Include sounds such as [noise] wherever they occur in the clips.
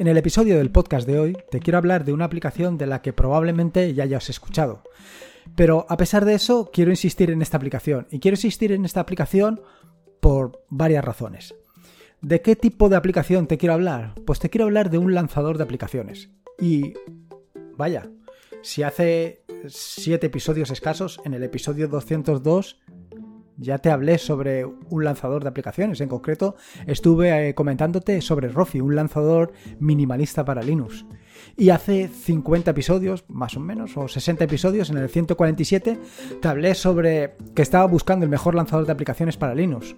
En el episodio del podcast de hoy te quiero hablar de una aplicación de la que probablemente ya hayas escuchado. Pero a pesar de eso, quiero insistir en esta aplicación. Y quiero insistir en esta aplicación por varias razones. ¿De qué tipo de aplicación te quiero hablar? Pues te quiero hablar de un lanzador de aplicaciones. Y vaya, si hace 7 episodios escasos, en el episodio 202 ya te hablé sobre un lanzador de aplicaciones. En concreto, estuve eh, comentándote sobre Rofi, un lanzador minimalista para Linux. Y hace 50 episodios, más o menos, o 60 episodios, en el 147, te hablé sobre que estaba buscando el mejor lanzador de aplicaciones para Linux.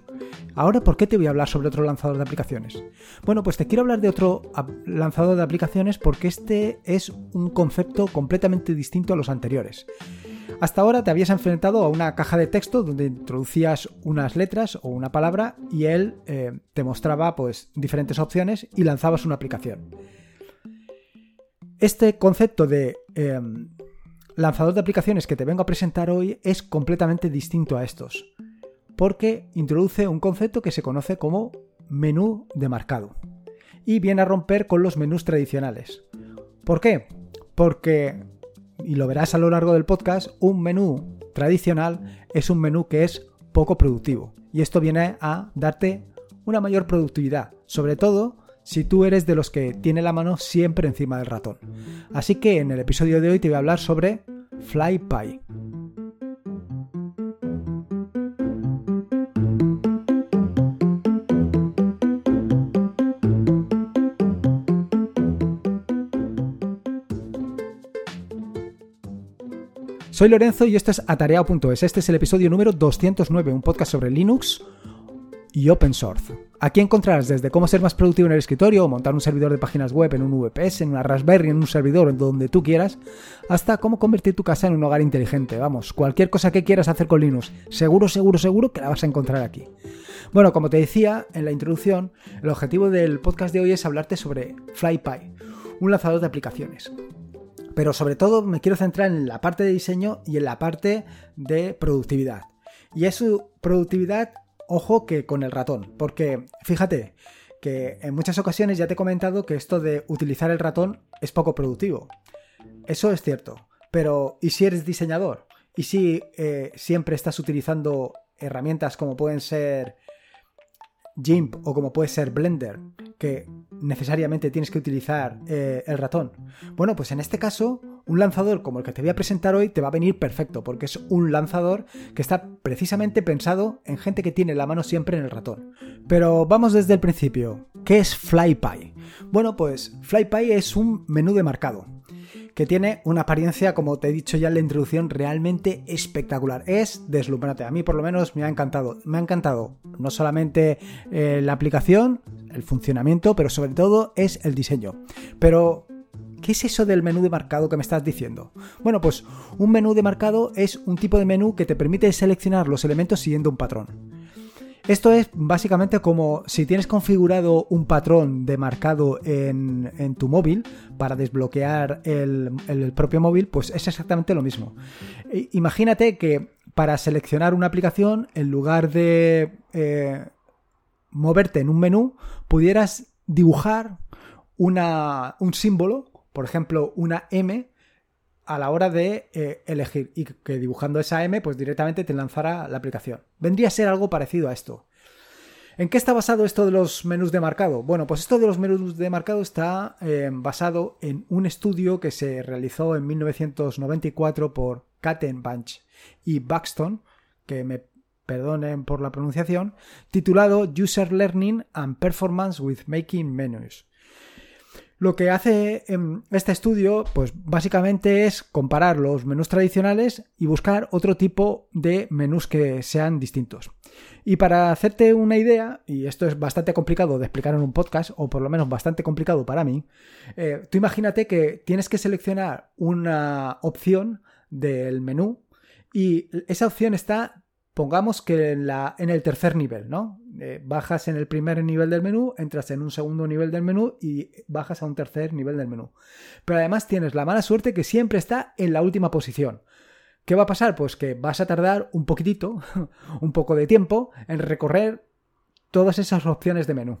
Ahora, ¿por qué te voy a hablar sobre otro lanzador de aplicaciones? Bueno, pues te quiero hablar de otro lanzador de aplicaciones porque este es un concepto completamente distinto a los anteriores. Hasta ahora te habías enfrentado a una caja de texto donde introducías unas letras o una palabra y él eh, te mostraba pues diferentes opciones y lanzabas una aplicación. Este concepto de em, lanzador de aplicaciones que te vengo a presentar hoy es completamente distinto a estos, porque introduce un concepto que se conoce como menú de marcado y viene a romper con los menús tradicionales. ¿Por qué? Porque y lo verás a lo largo del podcast, un menú tradicional es un menú que es poco productivo. Y esto viene a darte una mayor productividad, sobre todo si tú eres de los que tiene la mano siempre encima del ratón. Así que en el episodio de hoy te voy a hablar sobre FlyPy. Soy Lorenzo y esto es atareado.es. Este es el episodio número 209, un podcast sobre Linux y Open Source. Aquí encontrarás desde cómo ser más productivo en el escritorio, montar un servidor de páginas web en un VPS, en una Raspberry, en un servidor, en donde tú quieras, hasta cómo convertir tu casa en un hogar inteligente. Vamos, cualquier cosa que quieras hacer con Linux, seguro, seguro, seguro que la vas a encontrar aquí. Bueno, como te decía en la introducción, el objetivo del podcast de hoy es hablarte sobre FlyPy, un lanzador de aplicaciones. Pero sobre todo me quiero centrar en la parte de diseño y en la parte de productividad. Y es su productividad, ojo que con el ratón, porque fíjate que en muchas ocasiones ya te he comentado que esto de utilizar el ratón es poco productivo. Eso es cierto, pero ¿y si eres diseñador? ¿Y si eh, siempre estás utilizando herramientas como pueden ser GIMP o como puede ser Blender, que necesariamente tienes que utilizar eh, el ratón. Bueno, pues en este caso, un lanzador como el que te voy a presentar hoy te va a venir perfecto, porque es un lanzador que está precisamente pensado en gente que tiene la mano siempre en el ratón. Pero vamos desde el principio. ¿Qué es FlyPy? Bueno, pues FlyPy es un menú de marcado que tiene una apariencia, como te he dicho ya en la introducción, realmente espectacular. Es deslumbrante. A mí por lo menos me ha encantado. Me ha encantado no solamente eh, la aplicación, el funcionamiento, pero sobre todo es el diseño. Pero ¿Qué es eso del menú de marcado que me estás diciendo? Bueno, pues un menú de marcado es un tipo de menú que te permite seleccionar los elementos siguiendo un patrón. Esto es básicamente como si tienes configurado un patrón de marcado en, tu móvil para desbloquear el, propio móvil, pues es exactamente lo mismo. Imagínate que para seleccionar una aplicación, en lugar de eh, moverte en un menú, pudieras dibujar un símbolo, por ejemplo, una M, a la hora de eh, elegir y que dibujando esa M pues directamente te lanzara la aplicación. Vendría a ser algo parecido a esto. ¿En qué está basado esto de los menús de marcado? Bueno, pues esto de los menús de marcado está eh, basado en un estudio que se realizó en 1994 por Kattenbach y Buxton, que me perdonen por la pronunciación, titulado User Learning and Performance with Making Menus. Lo que hace em, este estudio, pues básicamente es comparar los menús tradicionales y buscar otro tipo de menús que sean distintos. Y para hacerte una idea, y esto es bastante complicado de explicar en un podcast, o por lo menos bastante complicado para mí, eh, tú imagínate que tienes que seleccionar una opción del menú y esa opción está Pongamos que en, el tercer nivel, ¿no? Eh, bajas en el primer nivel del menú, entras en un segundo nivel del menú y bajas a un tercer nivel del menú. Pero además tienes la mala suerte que siempre está en la última posición. ¿Qué va a pasar? Pues que vas a tardar un poquitito, [laughs] un poco de tiempo en recorrer todas esas opciones de menú.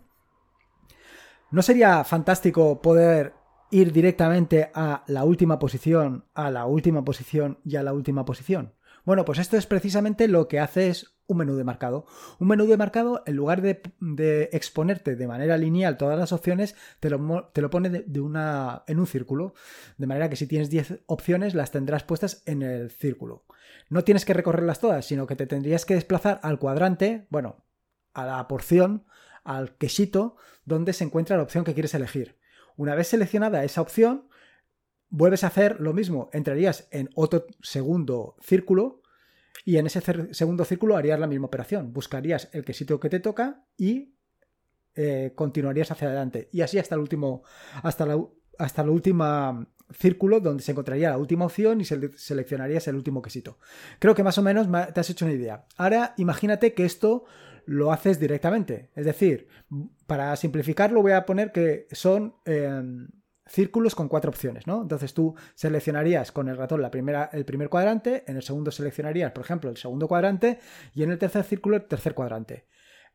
¿No sería fantástico poder ir directamente a la última posición, a la última posición y a la última posición? Bueno, pues esto es precisamente lo que hace es un menú de marcado. Un menú de marcado, en lugar de, exponerte de manera lineal todas las opciones, te lo, te lo pone de, una, en un círculo. De manera que si tienes 10 opciones, las tendrás puestas en el círculo. No tienes que recorrerlas todas, sino que te tendrías que desplazar al cuadrante, bueno, a la porción, al quesito, donde se encuentra la opción que quieres elegir. Una vez seleccionada esa opción, vuelves a hacer lo mismo. Entrarías en otro segundo círculo y en ese segundo círculo harías la misma operación. Buscarías el quesito que te toca y eh, continuarías hacia adelante. Y así hasta el último, hasta la, hasta el último círculo donde se encontraría la última opción y seleccionarías el último quesito. Creo que más o menos te has hecho una idea. Ahora imagínate que esto lo haces directamente. Es decir, para simplificarlo voy a poner que son em, círculos con cuatro opciones, ¿no? Entonces tú seleccionarías con el ratón la primera, el primer cuadrante, en el segundo seleccionarías, por ejemplo, el segundo cuadrante y en el tercer círculo el tercer cuadrante.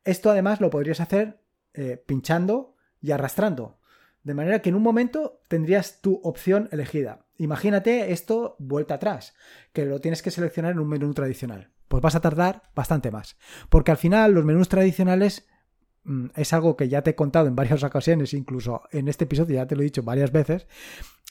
Esto además lo podrías hacer eh, pinchando y arrastrando, de manera que en un momento tendrías tu opción elegida. Imagínate esto vuelta atrás, que lo tienes que seleccionar en un menú tradicional pues vas a tardar bastante más. Porque al final los menús tradicionales es algo que ya te he contado en varias ocasiones, incluso en este episodio ya te lo he dicho varias veces.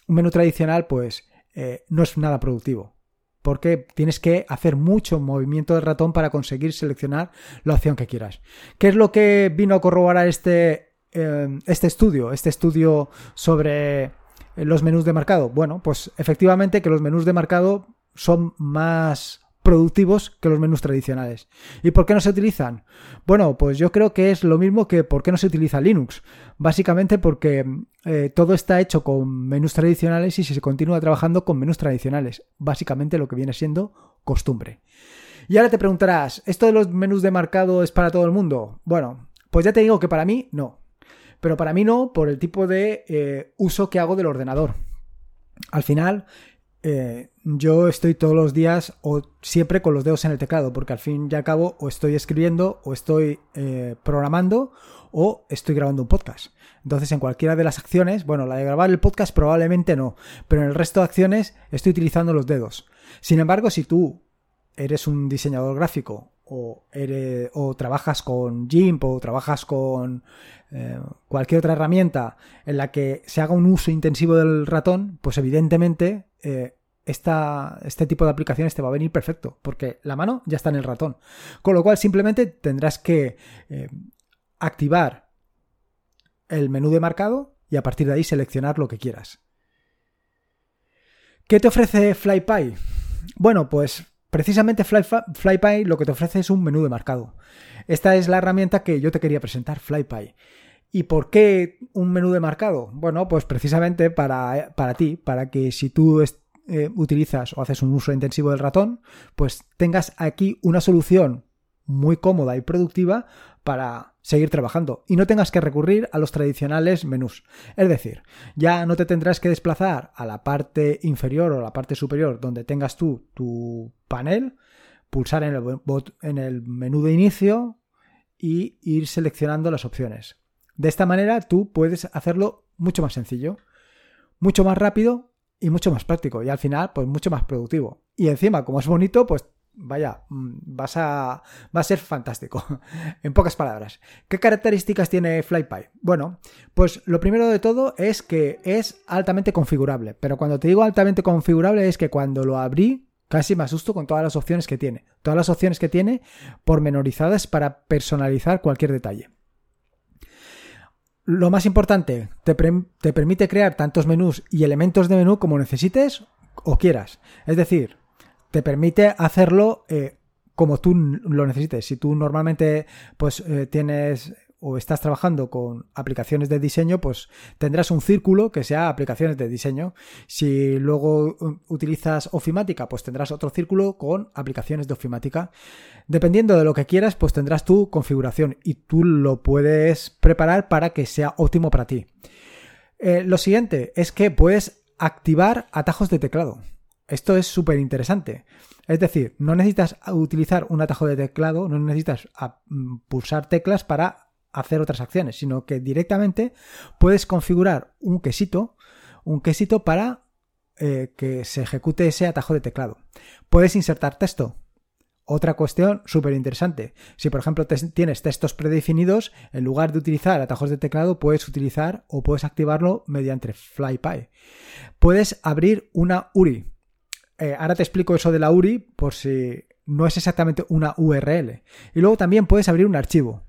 Un menú tradicional pues eh, no es nada productivo. Porque tienes que hacer mucho movimiento del ratón para conseguir seleccionar la opción que quieras. ¿Qué es lo que vino a corroborar este, eh, este estudio? Este estudio sobre los menús de marcado. Bueno, pues efectivamente que los menús de marcado son más productivos que los menús tradicionales. ¿Y por qué no se utilizan? Bueno, pues yo creo que es lo mismo que por qué no se utiliza Linux. Básicamente porque eh, todo está hecho con menús tradicionales y se continúa trabajando con menús tradicionales. Básicamente lo que viene siendo costumbre. Y ahora te preguntarás, ¿esto de los menús de marcado es para todo el mundo? Bueno, pues ya te digo que para mí no. Pero para mí no por el tipo de eh, uso que hago del ordenador. Al final, eh, yo estoy todos los días o siempre con los dedos en el teclado, porque al fin y al cabo o estoy escribiendo o estoy eh, programando o estoy grabando un podcast. Entonces, en cualquiera de las acciones, bueno, la de grabar el podcast probablemente no, pero en el resto de acciones estoy utilizando los dedos. Sin embargo, si tú eres un diseñador gráfico o, eres, o trabajas con GIMP o trabajas con eh, cualquier otra herramienta en la que se haga un uso intensivo del ratón, pues evidentemente este tipo de aplicaciones te va a venir perfecto, porque la mano ya está en el ratón. Con lo cual simplemente tendrás que eh, activar el menú de marcado y a partir de ahí seleccionar lo que quieras. ¿Qué te ofrece FlyPy? Bueno, pues precisamente FlyPy lo que te ofrece es un menú de marcado. Esta es la herramienta que yo te quería presentar, FlyPy. ¿Y por qué un menú de marcado? Bueno, pues precisamente para, para ti, para que si tú eh, utilizas o haces un uso intensivo del ratón, pues tengas aquí una solución muy cómoda y productiva para seguir trabajando y no tengas que recurrir a los tradicionales menús. Es decir, ya no te tendrás que desplazar a la parte inferior o la parte superior donde tengas tú tu panel, pulsar en el, en el menú de inicio y ir seleccionando las opciones. De esta manera tú puedes hacerlo mucho más sencillo, mucho más rápido y mucho más práctico y al final pues mucho más productivo. Y encima, como es bonito, pues vaya, mm, vas a, va a ser fantástico. [laughs] en pocas palabras. ¿Qué características tiene FlyPy? Bueno, pues lo primero de todo es que es altamente configurable. Pero cuando te digo altamente configurable es que cuando lo abrí, casi me asusto con todas las opciones que tiene. Todas las opciones que tiene pormenorizadas para personalizar cualquier detalle. Lo más importante, te, permite crear tantos menús y elementos de menú como necesites o quieras. Es decir, te permite hacerlo eh, como tú lo necesites. Si tú normalmente pues eh, tienes o estás trabajando con aplicaciones de diseño, pues tendrás un círculo que sea aplicaciones de diseño. Si luego um, utilizas ofimática, pues tendrás otro círculo con aplicaciones de ofimática. Dependiendo de lo que quieras, pues tendrás tu configuración y tú lo puedes preparar para que sea óptimo para ti. Eh, lo siguiente es que puedes activar atajos de teclado. Esto es súper interesante. Es decir, no necesitas utilizar un atajo de teclado, no necesitas ah, mm, pulsar teclas para hacer otras acciones, sino que directamente puedes configurar un quesito, un quesito para eh, que se ejecute ese atajo de teclado. Puedes insertar texto. Otra cuestión súper interesante. Si por ejemplo tienes textos predefinidos, en lugar de utilizar atajos de teclado, puedes utilizar o puedes activarlo mediante FlyPy. Puedes abrir una URI. Eh, ahora te explico eso de la URI por si no es exactamente una URL. Y luego también puedes abrir un archivo.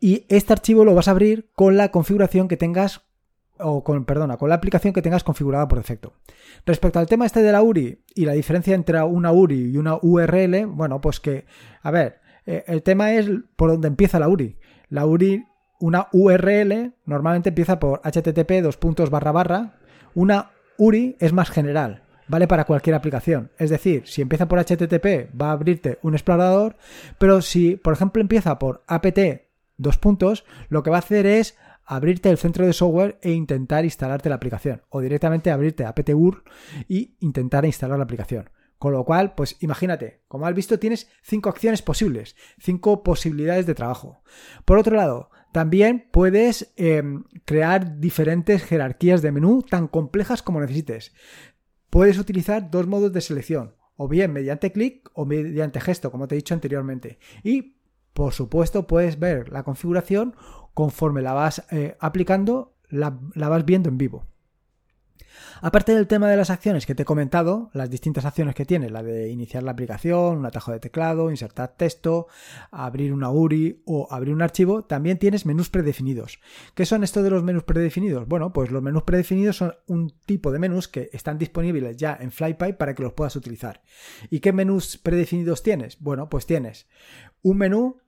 Y este archivo lo vas a abrir con la configuración que tengas o con, perdona, con la aplicación que tengas configurada por defecto. Respecto al tema este de la URI y la diferencia entre una URI y una URL, bueno, pues que, a ver, eh, el tema es por dónde empieza la URI. La URI, una URL normalmente empieza por http dos puntos barra barra. Una URI es más general, vale para cualquier aplicación. Es decir, si empieza por HTTP va a abrirte un explorador, pero si, por ejemplo, empieza por apt dos puntos, lo que va a hacer es abrirte el centro de software e intentar instalarte la aplicación. O directamente abrirte apt-ur y intentar instalar la aplicación. Con lo cual, pues imagínate, como has visto, tienes cinco acciones posibles, cinco posibilidades de trabajo. Por otro lado, también puedes em, crear diferentes jerarquías de menú tan complejas como necesites. Puedes utilizar dos modos de selección, o bien mediante clic o mediante gesto, como te he dicho anteriormente. Y, por supuesto, puedes ver la configuración conforme la vas eh, aplicando, la, la vas viendo en vivo. Aparte del tema de las acciones que te he comentado, las distintas acciones que tiene, la de iniciar la aplicación, un atajo de teclado, insertar texto, abrir una URI o abrir un archivo, también tienes menús predefinidos. ¿Qué son estos de los menús predefinidos? Bueno, pues los menús predefinidos son un tipo de menús que están disponibles ya en FlyPy para que los puedas utilizar. ¿Y qué menús predefinidos tienes? Bueno, pues tienes un menú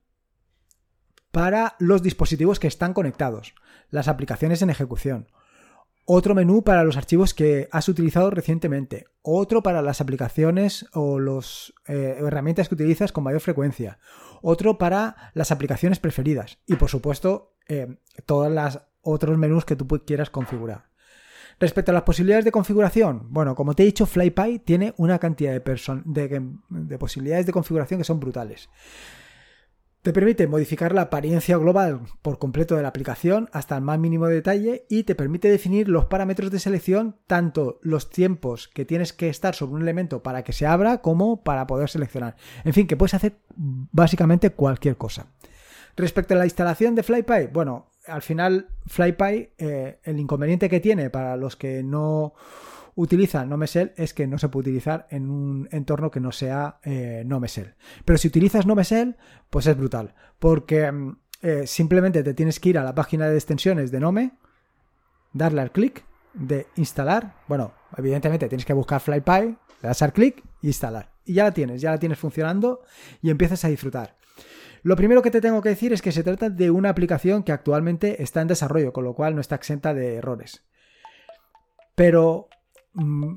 para los dispositivos que están conectados, las aplicaciones en ejecución, otro menú para los archivos que has utilizado recientemente, otro para las aplicaciones o las eh, herramientas que utilizas con mayor frecuencia, otro para las aplicaciones preferidas y por supuesto eh, todos los otros menús que tú quieras configurar. Respecto a las posibilidades de configuración, bueno, como te he dicho, FlyPy tiene una cantidad de, de posibilidades de configuración que son brutales. Te permite modificar la apariencia global por completo de la aplicación hasta el más mínimo detalle y te permite definir los parámetros de selección, tanto los tiempos que tienes que estar sobre un elemento para que se abra como para poder seleccionar. En fin, que puedes hacer básicamente cualquier cosa. Respecto a la instalación de FlyPy, bueno, al final FlyPy, eh, el inconveniente que tiene para los que no utiliza NoMesel es que no se puede utilizar en un entorno que no sea eh, NoMesel. Pero si utilizas NoMesel, pues es brutal, porque mm, eh, simplemente te tienes que ir a la página de extensiones de Nome, darle al clic de instalar. Bueno, evidentemente tienes que buscar FlyPy, le das al clic y instalar. Y ya la tienes, ya la tienes funcionando y empiezas a disfrutar. Lo primero que te tengo que decir es que se trata de una aplicación que actualmente está en desarrollo, con lo cual no está exenta de errores. Pero Mm,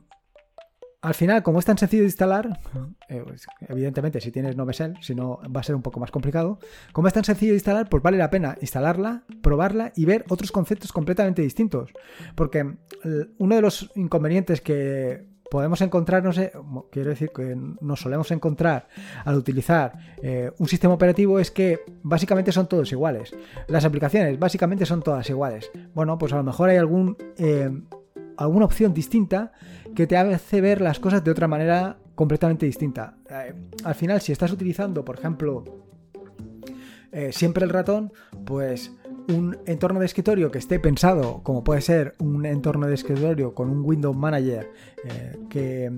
al final, como es tan sencillo de instalar, eh, pues, evidentemente si tienes Novesel, si no va a ser un poco más complicado, como es tan sencillo de instalar, pues vale la pena instalarla, probarla y ver otros conceptos completamente distintos. Porque uno de los inconvenientes que podemos encontrar, no sé, quiero decir que nos solemos encontrar al utilizar eh, un sistema operativo es que básicamente son todos iguales. Las aplicaciones básicamente son todas iguales. Bueno, pues a lo mejor hay algún... Eh, alguna opción distinta que te hace ver las cosas de otra manera completamente distinta. Eh, al final, si estás utilizando, por ejemplo, eh, siempre el ratón, pues un entorno de escritorio que esté pensado, como puede ser un entorno de escritorio con un Windows Manager eh, que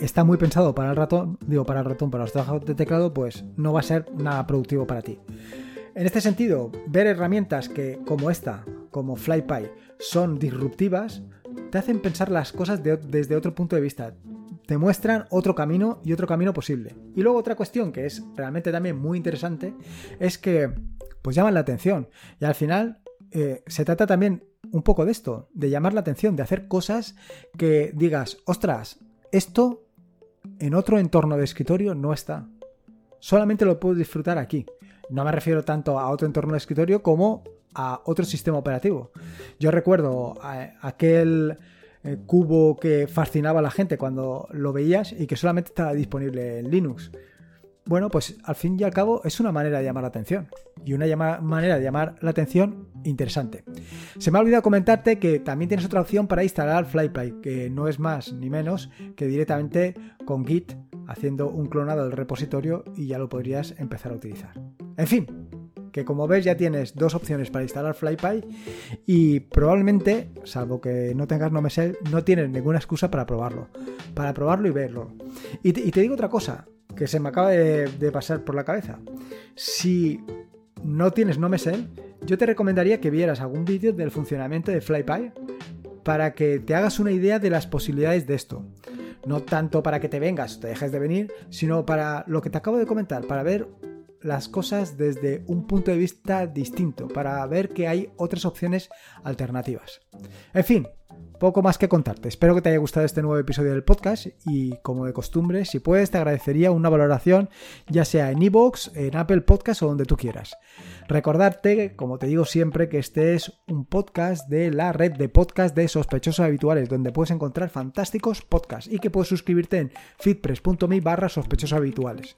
está muy pensado para el ratón, digo para el ratón, para los trabajos de teclado, pues no va a ser nada productivo para ti. En este sentido, ver herramientas que como esta, como FlyPy, son disruptivas, te hacen pensar las cosas desde otro punto de vista. Te muestran otro camino y otro camino posible. Y luego otra cuestión que es realmente también muy interesante es que pues llaman la atención. Y al final eh, se trata también un poco de esto, de llamar la atención, de hacer cosas que digas, ostras, esto en otro entorno de escritorio no está. Solamente lo puedo disfrutar aquí. No me refiero tanto a otro entorno de escritorio como a otro sistema operativo. Yo recuerdo aquel eh, cubo que fascinaba a la gente cuando lo veías y que solamente estaba disponible en Linux. bueno, pues al fin y al cabo es una manera de llamar la atención. Y una manera de llamar la atención interesante. Se me ha olvidado comentarte que también tienes otra opción para instalar FlyPy, que no es más ni menos que directamente con Git haciendo un clonado del repositorio y ya lo podrías empezar a utilizar. En fin, que como ves ya tienes dos opciones para instalar FlyPy y probablemente, salvo que no tengas NoMesel, no tienes ninguna excusa para probarlo, para probarlo y verlo. Y te, digo otra cosa que se me acaba de, pasar por la cabeza. Si no tienes NoMesel, yo te recomendaría que vieras algún vídeo del funcionamiento de FlyPy para que te hagas una idea de las posibilidades de esto. No tanto para que te vengas o te dejes de venir, sino para lo que te acabo de comentar, para ver las cosas desde un punto de vista distinto, para ver que hay otras opciones alternativas. En fin, poco más que contarte. Espero que te haya gustado este nuevo episodio del podcast y como de costumbre, si puedes te agradecería una valoración ya sea en iVoox, en Apple Podcast o donde tú quieras. Recordarte, como te digo siempre, que este es un podcast de la red de podcast de sospechosos habituales, donde puedes encontrar fantásticos podcasts y que puedes suscribirte en feedpress.me barra sospechosos habituales.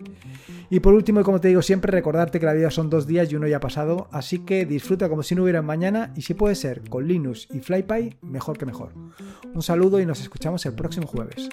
Y por último, y como te digo siempre, recordarte que la vida son dos días y uno ya ha pasado, así que disfruta como si no hubiera mañana y si puede ser con Linux y FlyPy, mejor que mejor. Un saludo y nos escuchamos el próximo jueves.